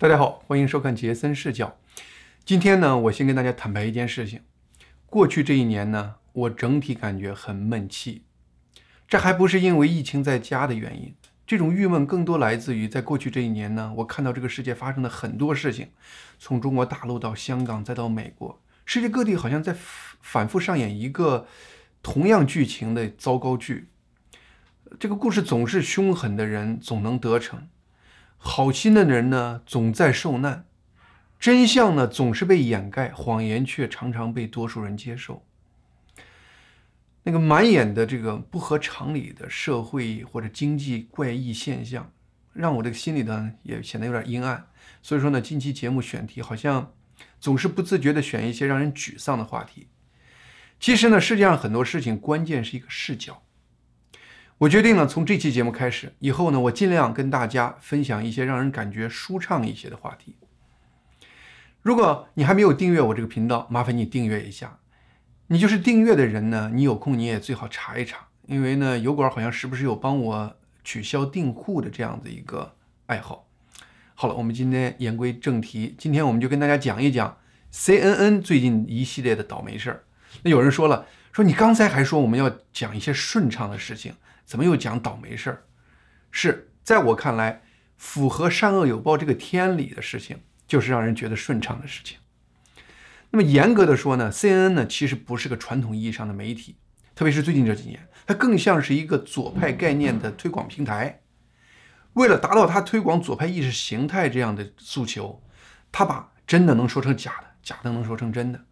大家好，欢迎收看杰森视角。今天呢，我先跟大家坦白一件事情：过去这一年呢，我整体感觉很闷气。这还不是因为疫情在家的原因，这种郁闷更多来自于在过去这一年呢，我看到这个世界发生了很多事情，从中国大陆到香港再到美国，世界各地好像在反复上演一个同样剧情的糟糕剧。这个故事总是凶狠的人总能得逞。好心的人呢，总在受难；真相呢，总是被掩盖；谎言却常常被多数人接受。那个满眼的这个不合常理的社会或者经济怪异现象，让我这个心里呢也显得有点阴暗。所以说呢，近期节目选题好像总是不自觉地选一些让人沮丧的话题。其实呢，世界上很多事情关键是一个视角。我决定了，从这期节目开始，以后呢，我尽量跟大家分享一些让人感觉舒畅一些的话题。如果你还没有订阅我这个频道，麻烦你订阅一下。你就是订阅的人呢，你有空你也最好查一查，因为呢，油管好像时不时有帮我取消订户的这样的一个爱好。好了，我们今天言归正题，今天我们就跟大家讲一讲 CNN 最近一系列的倒霉事儿。那有人说了，说你刚才还说我们要讲一些顺畅的事情。怎么又讲倒霉事儿？是在我看来，符合善恶有报这个天理的事情，就是让人觉得顺畅的事情。那么严格的说呢，CNN 呢其实不是个传统意义上的媒体，特别是最近这几年，它更像是一个左派概念的推广平台。为了达到它推广左派意识形态这样的诉求，它把真的能说成假的，假的能说成真的。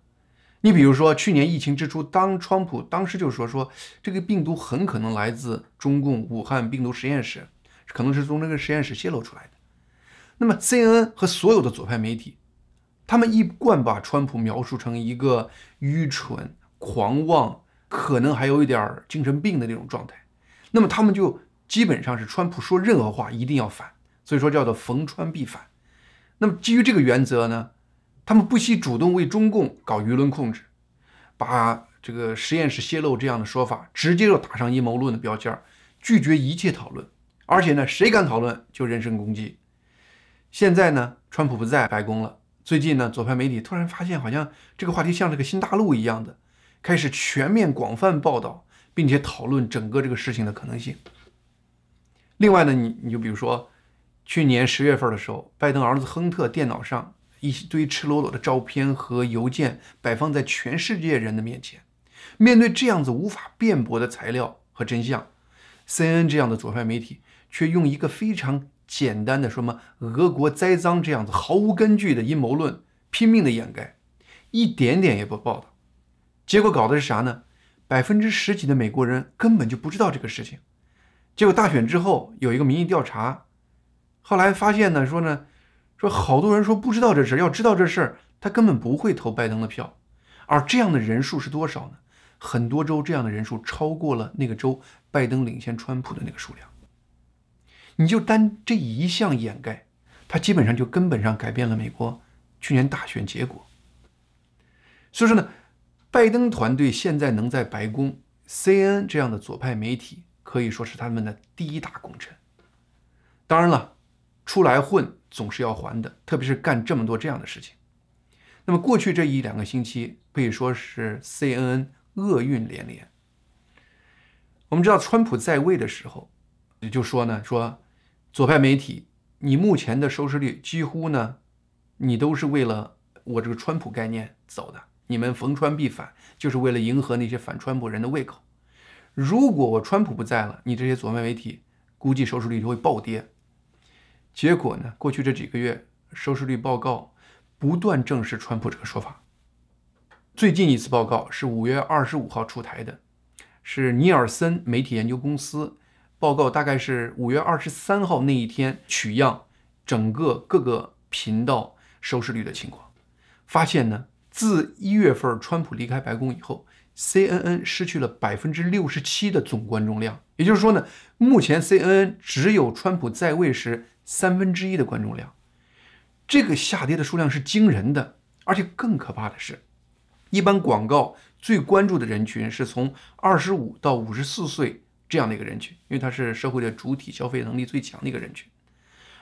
你比如说，去年疫情之初，当川普当时就说说这个病毒很可能来自中共武汉病毒实验室，可能是从这个实验室泄露出来的。那么 CNN 和所有的左派媒体，他们一贯把川普描述成一个愚蠢、狂妄，可能还有一点精神病的那种状态。那么他们就基本上是川普说任何话一定要反，所以说叫做逢川必反。那么基于这个原则呢？他们不惜主动为中共搞舆论控制，把这个实验室泄露这样的说法直接就打上阴谋论的标签，拒绝一切讨论，而且呢，谁敢讨论就人身攻击。现在呢，川普不在白宫了，最近呢，左派媒体突然发现，好像这个话题像是个新大陆一样的，开始全面广泛报道，并且讨论整个这个事情的可能性。另外呢，你你就比如说，去年十月份的时候，拜登儿子亨特电脑上。一堆赤裸裸的照片和邮件摆放在全世界人的面前，面对这样子无法辩驳的材料和真相，CNN 这样的左派媒体却用一个非常简单的什么俄国栽赃这样子毫无根据的阴谋论拼命的掩盖，一点点也不报道。结果搞的是啥呢？百分之十几的美国人根本就不知道这个事情。结果大选之后有一个民意调查，后来发现呢，说呢。说好多人说不知道这事儿，要知道这事儿，他根本不会投拜登的票。而这样的人数是多少呢？很多州这样的人数超过了那个州拜登领先川普的那个数量。你就单这一项掩盖，它基本上就根本上改变了美国去年大选结果。所以说呢，拜登团队现在能在白宫，CNN 这样的左派媒体可以说是他们的第一大功臣。当然了，出来混。总是要还的，特别是干这么多这样的事情。那么过去这一两个星期可以说是 CNN 厄运连连。我们知道川普在位的时候，也就说呢，说左派媒体，你目前的收视率几乎呢，你都是为了我这个川普概念走的，你们逢川必反，就是为了迎合那些反川普人的胃口。如果我川普不在了，你这些左派媒体估计收视率就会暴跌。结果呢？过去这几个月收视率报告不断证实川普这个说法。最近一次报告是五月二十五号出台的，是尼尔森媒体研究公司报告，大概是五月二十三号那一天取样整个各个频道收视率的情况，发现呢，自一月份川普离开白宫以后，CNN 失去了百分之六十七的总观众量。也就是说呢，目前 CNN 只有川普在位时。三分之一的观众量，这个下跌的数量是惊人的，而且更可怕的是，一般广告最关注的人群是从二十五到五十四岁这样的一个人群，因为它是社会的主体，消费能力最强的一个人群，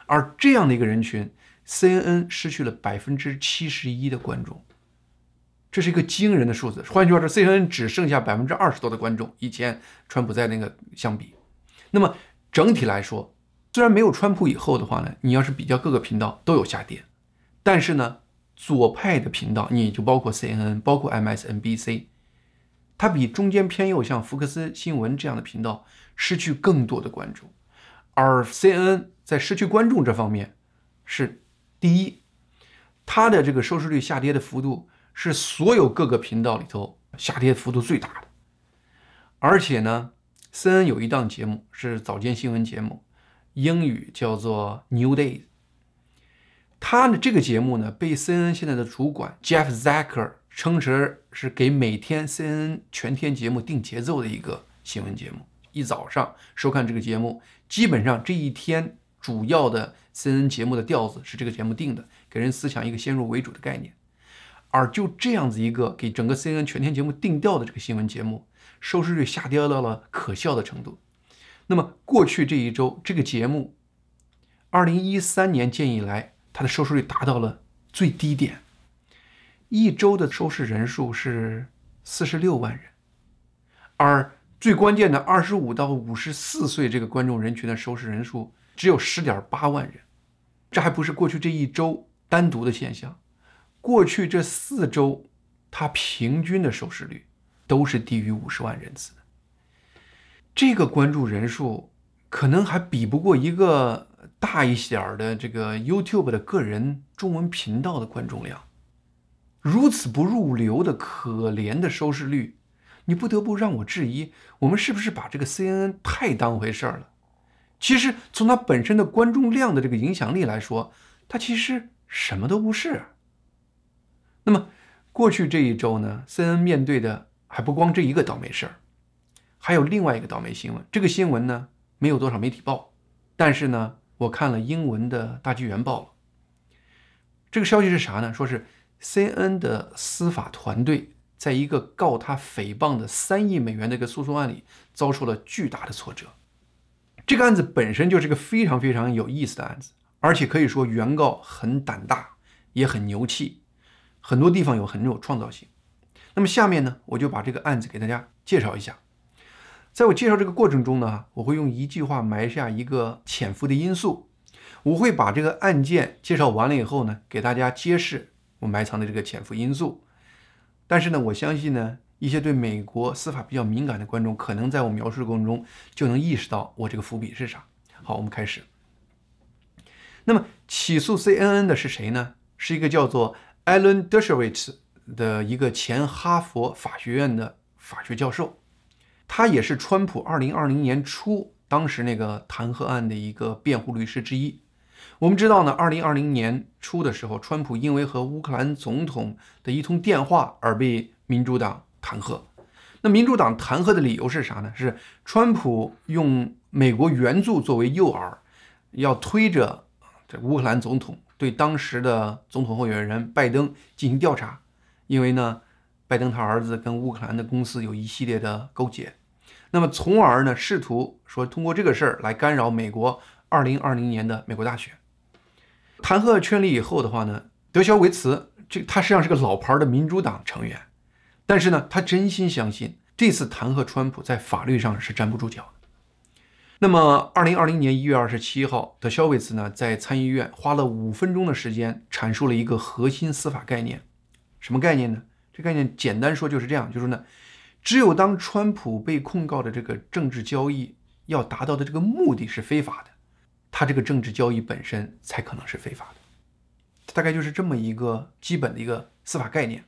而这样的一个人群 CNN 失去了百分之七十一的观众，这是一个惊人的数字。换句话说，CNN 只剩下百分之二十多的观众，以前川普在那个相比。那么整体来说，虽然没有川普以后的话呢，你要是比较各个频道都有下跌，但是呢，左派的频道，你就包括 CNN，包括 MSNBC，它比中间偏右像福克斯新闻这样的频道失去更多的关注，而 CNN 在失去观众这方面是第一，它的这个收视率下跌的幅度是所有各个频道里头下跌幅度最大的，而且呢，CNN 有一档节目是早间新闻节目。英语叫做 New Days 他的这个节目呢，被 CNN 现在的主管 Jeff Zucker 称成是给每天 CNN 全天节目定节奏的一个新闻节目。一早上收看这个节目，基本上这一天主要的 CNN 节目的调子是这个节目定的，给人思想一个先入为主的概念。而就这样子一个给整个 CNN 全天节目定调的这个新闻节目，收视率下跌到了可笑的程度。那么过去这一周，这个节目，二零一三年建以来，它的收视率达到了最低点，一周的收视人数是四十六万人，而最关键的二十五到五十四岁这个观众人群的收视人数只有十点八万人，这还不是过去这一周单独的现象，过去这四周，它平均的收视率都是低于五十万人次的。这个关注人数可能还比不过一个大一点儿的这个 YouTube 的个人中文频道的观众量。如此不入流的可怜的收视率，你不得不让我质疑，我们是不是把这个 CNN 太当回事儿了？其实从它本身的观众量的这个影响力来说，它其实什么都不是。那么过去这一周呢，CNN 面对的还不光这一个倒霉事儿。还有另外一个倒霉新闻，这个新闻呢没有多少媒体报，但是呢我看了英文的大纪元报了。这个消息是啥呢？说是 C N 的司法团队在一个告他诽谤的三亿美元的一个诉讼案里遭受了巨大的挫折。这个案子本身就是个非常非常有意思的案子，而且可以说原告很胆大，也很牛气，很多地方有很有创造性。那么下面呢，我就把这个案子给大家介绍一下。在我介绍这个过程中呢，我会用一句话埋下一个潜伏的因素。我会把这个案件介绍完了以后呢，给大家揭示我埋藏的这个潜伏因素。但是呢，我相信呢，一些对美国司法比较敏感的观众，可能在我描述的过程中就能意识到我这个伏笔是啥。好，我们开始。那么起诉 CNN 的是谁呢？是一个叫做 Alan Dershowitz 的一个前哈佛法学院的法学教授。他也是川普二零二零年初当时那个弹劾案的一个辩护律师之一。我们知道呢，二零二零年初的时候，川普因为和乌克兰总统的一通电话而被民主党弹劾。那民主党弹劾的理由是啥呢？是川普用美国援助作为诱饵，要推着这乌克兰总统对当时的总统候选人拜登进行调查，因为呢。拜登他儿子跟乌克兰的公司有一系列的勾结，那么从而呢试图说通过这个事儿来干扰美国二零二零年的美国大选。弹劾确立以后的话呢，德肖维茨这他实际上是个老牌的民主党成员，但是呢他真心相信这次弹劾川普在法律上是站不住脚的。那么二零二零年一月二十七号，德肖维茨呢在参议院花了五分钟的时间阐述了一个核心司法概念，什么概念呢？这概念简单说就是这样，就是呢，只有当川普被控告的这个政治交易要达到的这个目的是非法的，他这个政治交易本身才可能是非法的，大概就是这么一个基本的一个司法概念。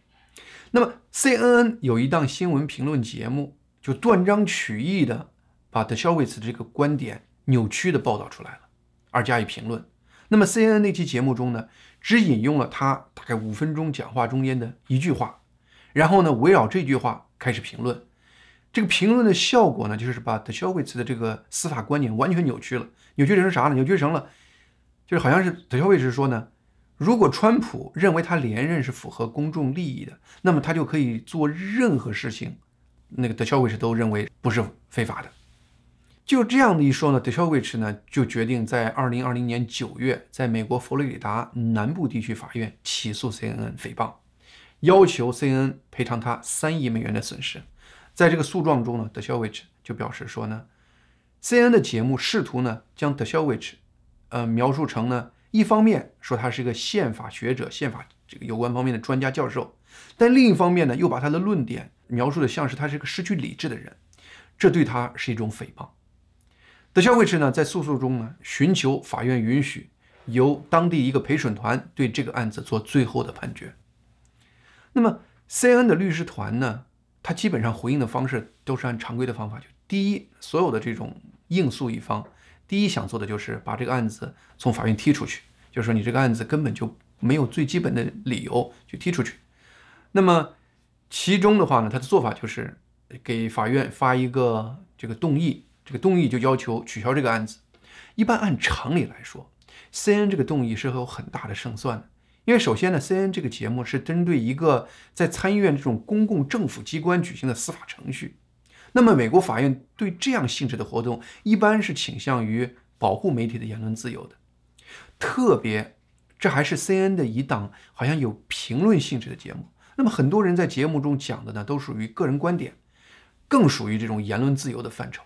那么 CNN 有一档新闻评论节目，就断章取义的把德肖维茨的这个观点扭曲的报道出来了，而加以评论。那么 CNN 那期节目中呢，只引用了他大概五分钟讲话中间的一句话。然后呢，围绕这句话开始评论，这个评论的效果呢，就是把德肖维茨的这个司法观点完全扭曲了。扭曲成啥呢？扭曲成了，就是好像是德肖维茨说呢，如果川普认为他连任是符合公众利益的，那么他就可以做任何事情，那个德肖维茨都认为不是非法的。就这样的一说呢，德肖维奇呢就决定在二零二零年九月，在美国佛罗里达南部地区法院起诉 CNN 诽谤，要求 CNN 赔偿他三亿美元的损失。在这个诉状中呢，德肖维奇就表示说呢，CNN 的节目试图呢将德肖维奇，呃描述成呢，一方面说他是一个宪法学者、宪法这个有关方面的专家教授，但另一方面呢又把他的论点描述的像是他是一个失去理智的人，这对他是一种诽谤。德肖维奇呢，在诉讼中呢，寻求法院允许由当地一个陪审团对这个案子做最后的判决。那么 C N 的律师团呢，他基本上回应的方式都是按常规的方法，就第一，所有的这种应诉一方，第一想做的就是把这个案子从法院踢出去，就是说你这个案子根本就没有最基本的理由就踢出去。那么，其中的话呢，他的做法就是给法院发一个这个动议。这个动议就要求取消这个案子。一般按常理来说，CNN 这个动议是会有很大的胜算的，因为首先呢，CNN 这个节目是针对一个在参议院这种公共政府机关举行的司法程序。那么美国法院对这样性质的活动一般是倾向于保护媒体的言论自由的，特别这还是 CNN 的一档好像有评论性质的节目。那么很多人在节目中讲的呢，都属于个人观点，更属于这种言论自由的范畴。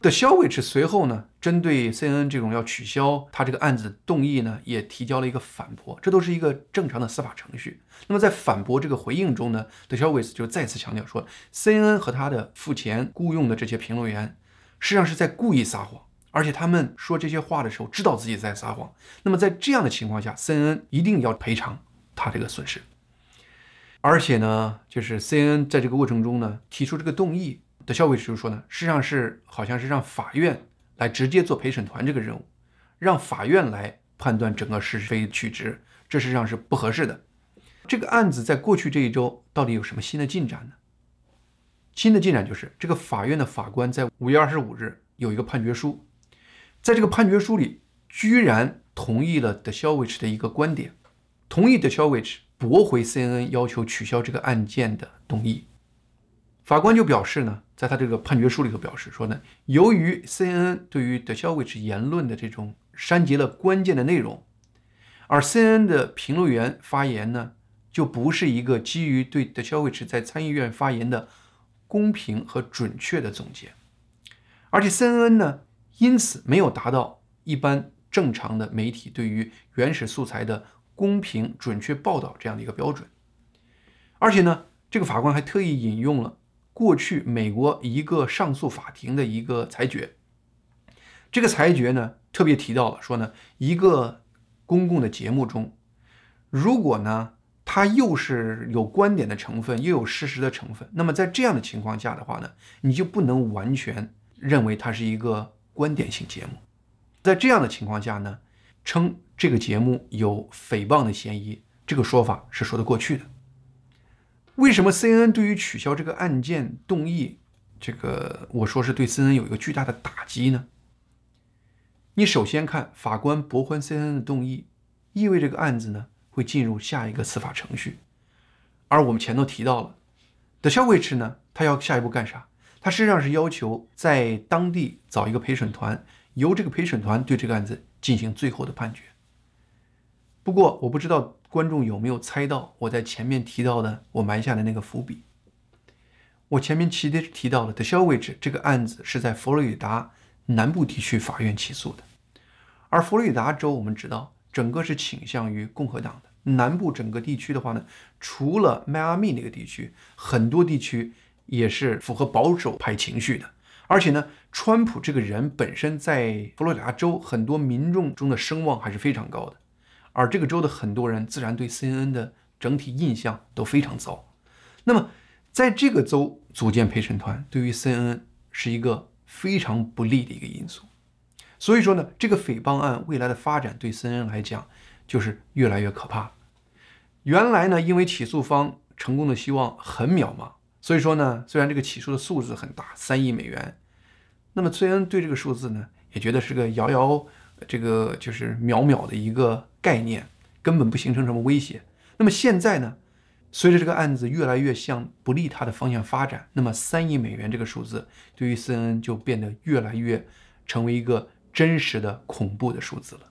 的肖维奇随后呢，针对 CNN 这种要取消他这个案子动议呢，也提交了一个反驳，这都是一个正常的司法程序。那么在反驳这个回应中呢，德肖维奇就再次强调说，CNN 和他的付钱雇佣的这些评论员，实际上是在故意撒谎，而且他们说这些话的时候知道自己在撒谎。那么在这样的情况下，CNN 一定要赔偿他这个损失。而且呢，就是 CNN 在这个过程中呢，提出这个动议。的肖维奇就说呢，实际上是好像是让法院来直接做陪审团这个任务，让法院来判断整个是非曲直，这实际上是不合适的。这个案子在过去这一周到底有什么新的进展呢？新的进展就是这个法院的法官在五月二十五日有一个判决书，在这个判决书里居然同意了 The Shawish 的一个观点，同意 The Shawish 驳回 CNN 要求取消这个案件的动议。法官就表示呢，在他这个判决书里头表示说呢，由于 CNN 对于德肖维奇言论的这种删节了关键的内容，而 CNN 的评论员发言呢，就不是一个基于对德肖维奇在参议院发言的公平和准确的总结，而且 CNN 呢，因此没有达到一般正常的媒体对于原始素材的公平准确报道这样的一个标准，而且呢，这个法官还特意引用了。过去美国一个上诉法庭的一个裁决，这个裁决呢特别提到了说呢，一个公共的节目中，如果呢它又是有观点的成分，又有事实的成分，那么在这样的情况下的话呢，你就不能完全认为它是一个观点性节目。在这样的情况下呢，称这个节目有诽谤的嫌疑，这个说法是说得过去的。为什么 CNN 对于取消这个案件动议，这个我说是对 CNN 有一个巨大的打击呢？你首先看法官驳回 CNN 的动议，意味这个案子呢会进入下一个司法程序。而我们前头提到了，德肖维奇呢，他要下一步干啥？他实际上是要求在当地找一个陪审团，由这个陪审团对这个案子进行最后的判决。不过我不知道。观众有没有猜到我在前面提到的我埋下的那个伏笔？我前面提的提到了德肖位置这个案子是在佛罗里达南部地区法院起诉的，而佛罗里达州我们知道整个是倾向于共和党的。南部整个地区的话呢，除了迈阿密那个地区，很多地区也是符合保守派情绪的。而且呢，川普这个人本身在佛罗里达州很多民众中的声望还是非常高的。而这个州的很多人自然对 CNN 的整体印象都非常糟。那么，在这个州组建陪审团，对于 CNN 是一个非常不利的一个因素。所以说呢，这个诽谤案未来的发展对 CNN 来讲就是越来越可怕。原来呢，因为起诉方成功的希望很渺茫，所以说呢，虽然这个起诉的数字很大，三亿美元，那么 CNN 对这个数字呢，也觉得是个遥遥。这个就是渺渺的一个概念，根本不形成什么威胁。那么现在呢，随着这个案子越来越向不利他的方向发展，那么三亿美元这个数字对于 CNN 就变得越来越成为一个真实的恐怖的数字了。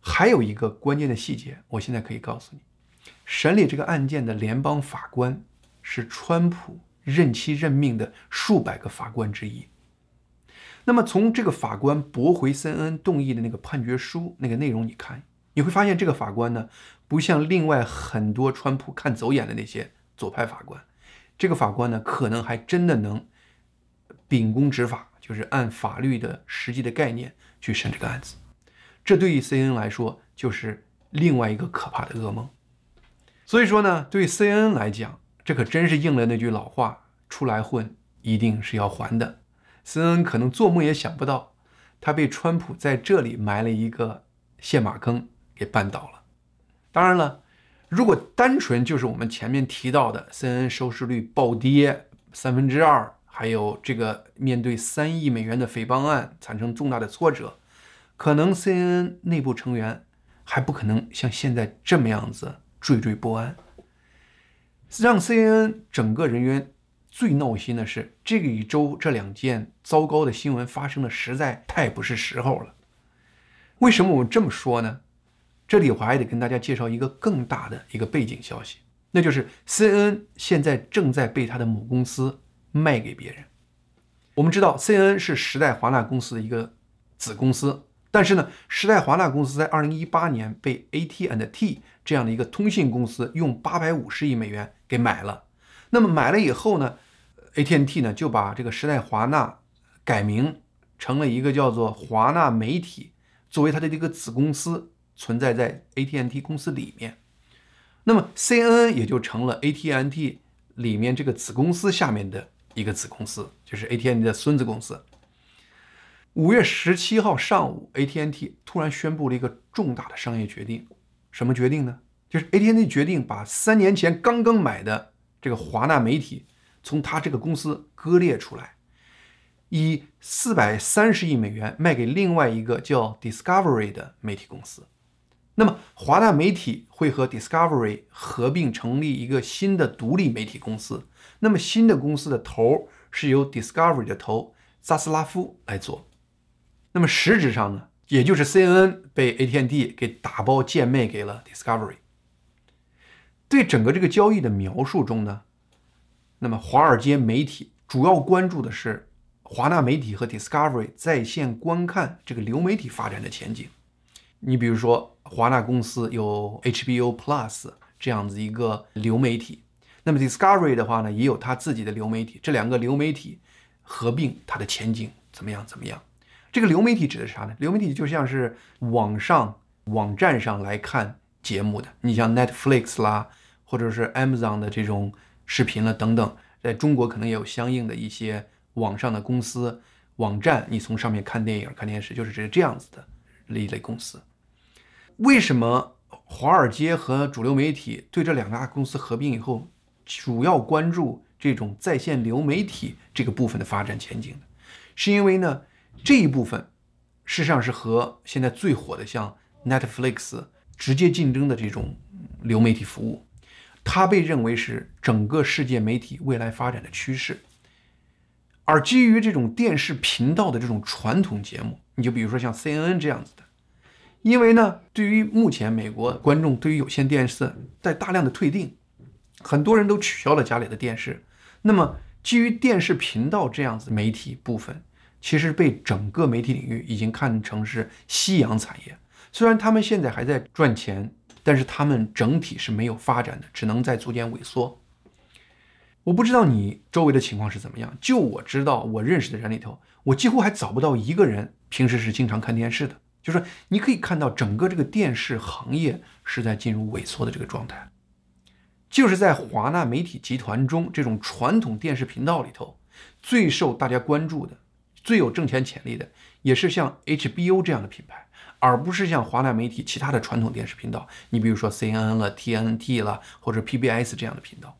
还有一个关键的细节，我现在可以告诉你，审理这个案件的联邦法官是川普任期任命的数百个法官之一。那么从这个法官驳回 CNN 动议的那个判决书那个内容，你看，你会发现这个法官呢，不像另外很多川普看走眼的那些左派法官，这个法官呢，可能还真的能秉公执法，就是按法律的实际的概念去审这个案子。这对于 CNN 来说，就是另外一个可怕的噩梦。所以说呢，对 CNN 来讲，这可真是应了那句老话：出来混，一定是要还的。森恩可能做梦也想不到，他被川普在这里埋了一个陷马坑给绊倒了。当然了，如果单纯就是我们前面提到的 CNN 收视率暴跌三分之二，还有这个面对三亿美元的诽谤案产生重大的挫折，可能 CNN 内部成员还不可能像现在这么样子惴惴不安，让 CNN 整个人员。最闹心的是，这一周这两件糟糕的新闻发生的实在太不是时候了。为什么我这么说呢？这里我还得跟大家介绍一个更大的一个背景消息，那就是 CNN 现在正在被他的母公司卖给别人。我们知道 CNN 是时代华纳公司的一个子公司，但是呢，时代华纳公司在2018年被 AT&T 这样的一个通信公司用850亿美元给买了。那么买了以后呢，AT&T 呢就把这个时代华纳改名成了一个叫做华纳媒体，作为它的这个子公司存在在 AT&T 公司里面。那么 CNN 也就成了 AT&T 里面这个子公司下面的一个子公司，就是 AT&T 的孙子公司。五月十七号上午，AT&T 突然宣布了一个重大的商业决定，什么决定呢？就是 AT&T 决定把三年前刚刚买的。这个华纳媒体从他这个公司割裂出来，以四百三十亿美元卖给另外一个叫 Discovery 的媒体公司。那么华纳媒体会和 Discovery 合并成立一个新的独立媒体公司。那么新的公司的头是由 Discovery 的头扎斯拉夫来做。那么实质上呢，也就是 CNN 被 AT&T 给打包贱卖给了 Discovery。对整个这个交易的描述中呢，那么华尔街媒体主要关注的是华纳媒体和 Discovery 在线观看这个流媒体发展的前景。你比如说，华纳公司有 HBO Plus 这样子一个流媒体，那么 Discovery 的话呢，也有它自己的流媒体。这两个流媒体合并，它的前景怎么样？怎么样？这个流媒体指的是啥呢？流媒体就像是网上网站上来看节目的，你像 Netflix 啦。或者是 Amazon 的这种视频了等等，在中国可能也有相应的一些网上的公司网站，你从上面看电影、看电视，就是这这样子的一类公司。为什么华尔街和主流媒体对这两大公司合并以后，主要关注这种在线流媒体这个部分的发展前景呢？是因为呢这一部分事实上是和现在最火的像 Netflix 直接竞争的这种流媒体服务。它被认为是整个世界媒体未来发展的趋势，而基于这种电视频道的这种传统节目，你就比如说像 CNN 这样子的，因为呢，对于目前美国观众对于有线电视在大量的退订，很多人都取消了家里的电视，那么基于电视频道这样子媒体部分，其实被整个媒体领域已经看成是夕阳产业，虽然他们现在还在赚钱。但是他们整体是没有发展的，只能在逐渐萎缩。我不知道你周围的情况是怎么样，就我知道，我认识的人里头，我几乎还找不到一个人平时是经常看电视的。就是你可以看到，整个这个电视行业是在进入萎缩的这个状态。就是在华纳媒体集团中，这种传统电视频道里头，最受大家关注的、最有挣钱潜力的，也是像 HBO 这样的品牌。而不是像华纳媒体其他的传统电视频道，你比如说 CNN 了、TNT 了，或者 PBS 这样的频道。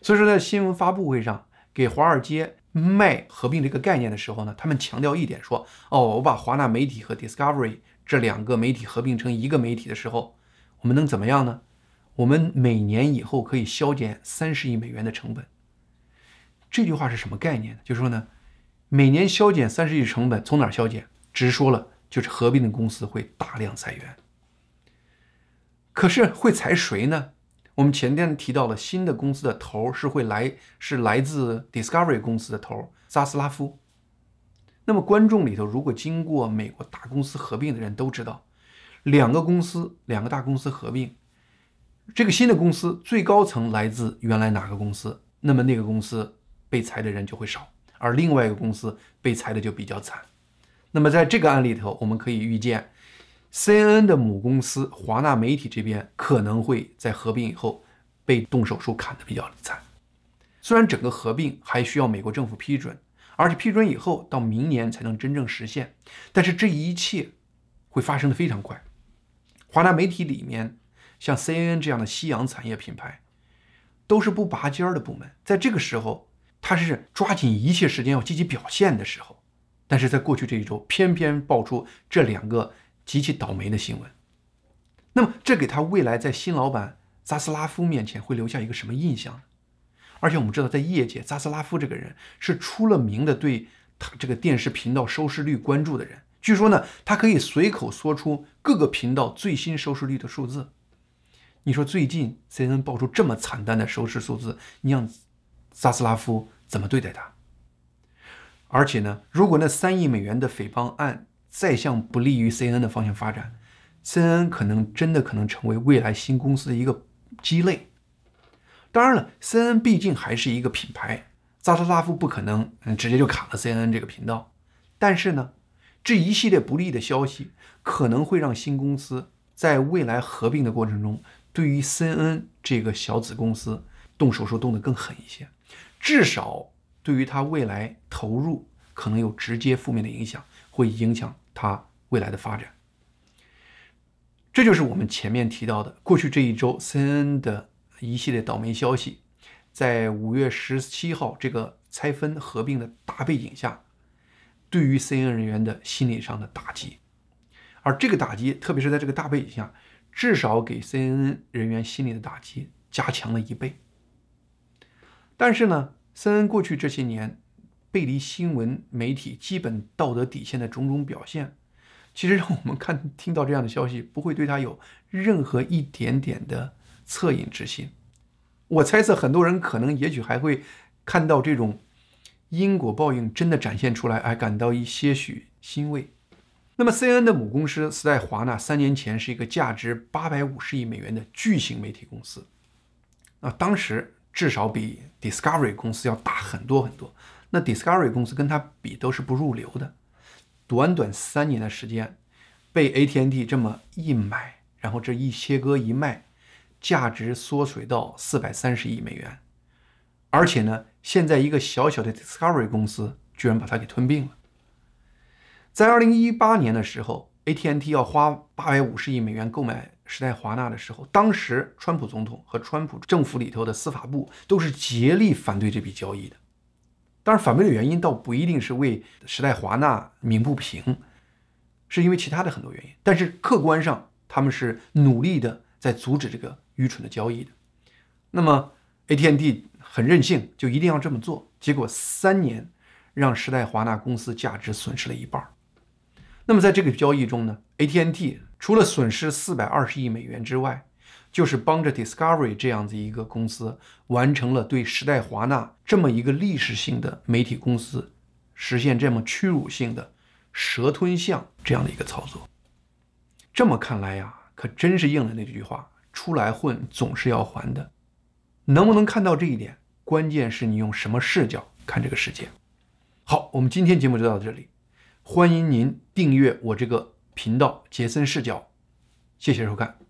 所以说，在新闻发布会上给华尔街卖合并这个概念的时候呢，他们强调一点说：“哦，我把华纳媒体和 Discovery 这两个媒体合并成一个媒体的时候，我们能怎么样呢？我们每年以后可以削减三十亿美元的成本。这句话是什么概念呢？就是说呢，每年削减三十亿成本，从哪儿削减？直说了，就是合并的公司会大量裁员。可是会裁谁呢？我们前天提到了新的公司的头是会来，是来自 Discovery 公司的头扎斯拉夫。那么观众里头，如果经过美国大公司合并的人都知道，两个公司，两个大公司合并，这个新的公司最高层来自原来哪个公司，那么那个公司被裁的人就会少，而另外一个公司被裁的就比较惨。那么在这个案例头，我们可以预见。CNN 的母公司华纳媒体这边可能会在合并以后被动手术砍得比较惨。虽然整个合并还需要美国政府批准，而且批准以后到明年才能真正实现，但是这一切会发生的非常快。华纳媒体里面像 CNN 这样的夕阳产业品牌都是不拔尖儿的部门，在这个时候，他是抓紧一切时间要积极表现的时候，但是在过去这一周，偏偏爆出这两个。极其倒霉的新闻，那么这给他未来在新老板扎斯拉夫面前会留下一个什么印象呢？而且我们知道，在业界，扎斯拉夫这个人是出了名的对他这个电视频道收视率关注的人。据说呢，他可以随口说出各个频道最新收视率的数字。你说最近 CNN 爆出这么惨淡的收视数字，你让扎斯拉夫怎么对待他？而且呢，如果那三亿美元的诽谤案，再向不利于 CNN 的方向发展，CNN 可能真的可能成为未来新公司的一个鸡肋。当然了，CNN 毕竟还是一个品牌，扎特拉夫不可能直接就砍了 CNN 这个频道。但是呢，这一系列不利的消息可能会让新公司在未来合并的过程中，对于 CNN 这个小子公司动手术动得更狠一些，至少对于它未来投入可能有直接负面的影响，会影响。它未来的发展，这就是我们前面提到的过去这一周 CNN 的一系列倒霉消息，在五月十七号这个拆分合并的大背景下，对于 CNN 人员的心理上的打击，而这个打击，特别是在这个大背景下，至少给 CNN 人员心理的打击加强了一倍。但是呢，CNN 过去这些年。背离新闻媒体基本道德底线的种种表现，其实让我们看听到这样的消息，不会对他有任何一点点的恻隐之心。我猜测很多人可能也许还会看到这种因果报应真的展现出来，而感到一些许欣慰。那么，C N 的母公司时代华纳三年前是一个价值八百五十亿美元的巨型媒体公司，啊，当时至少比 Discovery 公司要大很多很多。那 Discovery 公司跟它比都是不入流的，短短三年的时间，被 AT&T 这么一买，然后这一切割一卖，价值缩水到四百三十亿美元，而且呢，现在一个小小的 Discovery 公司居然把它给吞并了。在二零一八年的时候，AT&T 要花八百五十亿美元购买时代华纳的时候，当时川普总统和川普政府里头的司法部都是竭力反对这笔交易的。当然，反对的原因倒不一定是为时代华纳鸣不平，是因为其他的很多原因。但是客观上，他们是努力的在阻止这个愚蠢的交易的。那么，AT&T 很任性，就一定要这么做。结果三年让时代华纳公司价值损失了一半。那么在这个交易中呢，AT&T 除了损失四百二十亿美元之外，就是帮着 Discovery 这样子一个公司完成了对时代华纳这么一个历史性的媒体公司实现这么屈辱性的蛇吞象这样的一个操作。这么看来呀，可真是应了那句话：出来混总是要还的。能不能看到这一点，关键是你用什么视角看这个世界。好，我们今天节目就到这里，欢迎您订阅我这个频道杰森视角，谢谢收看。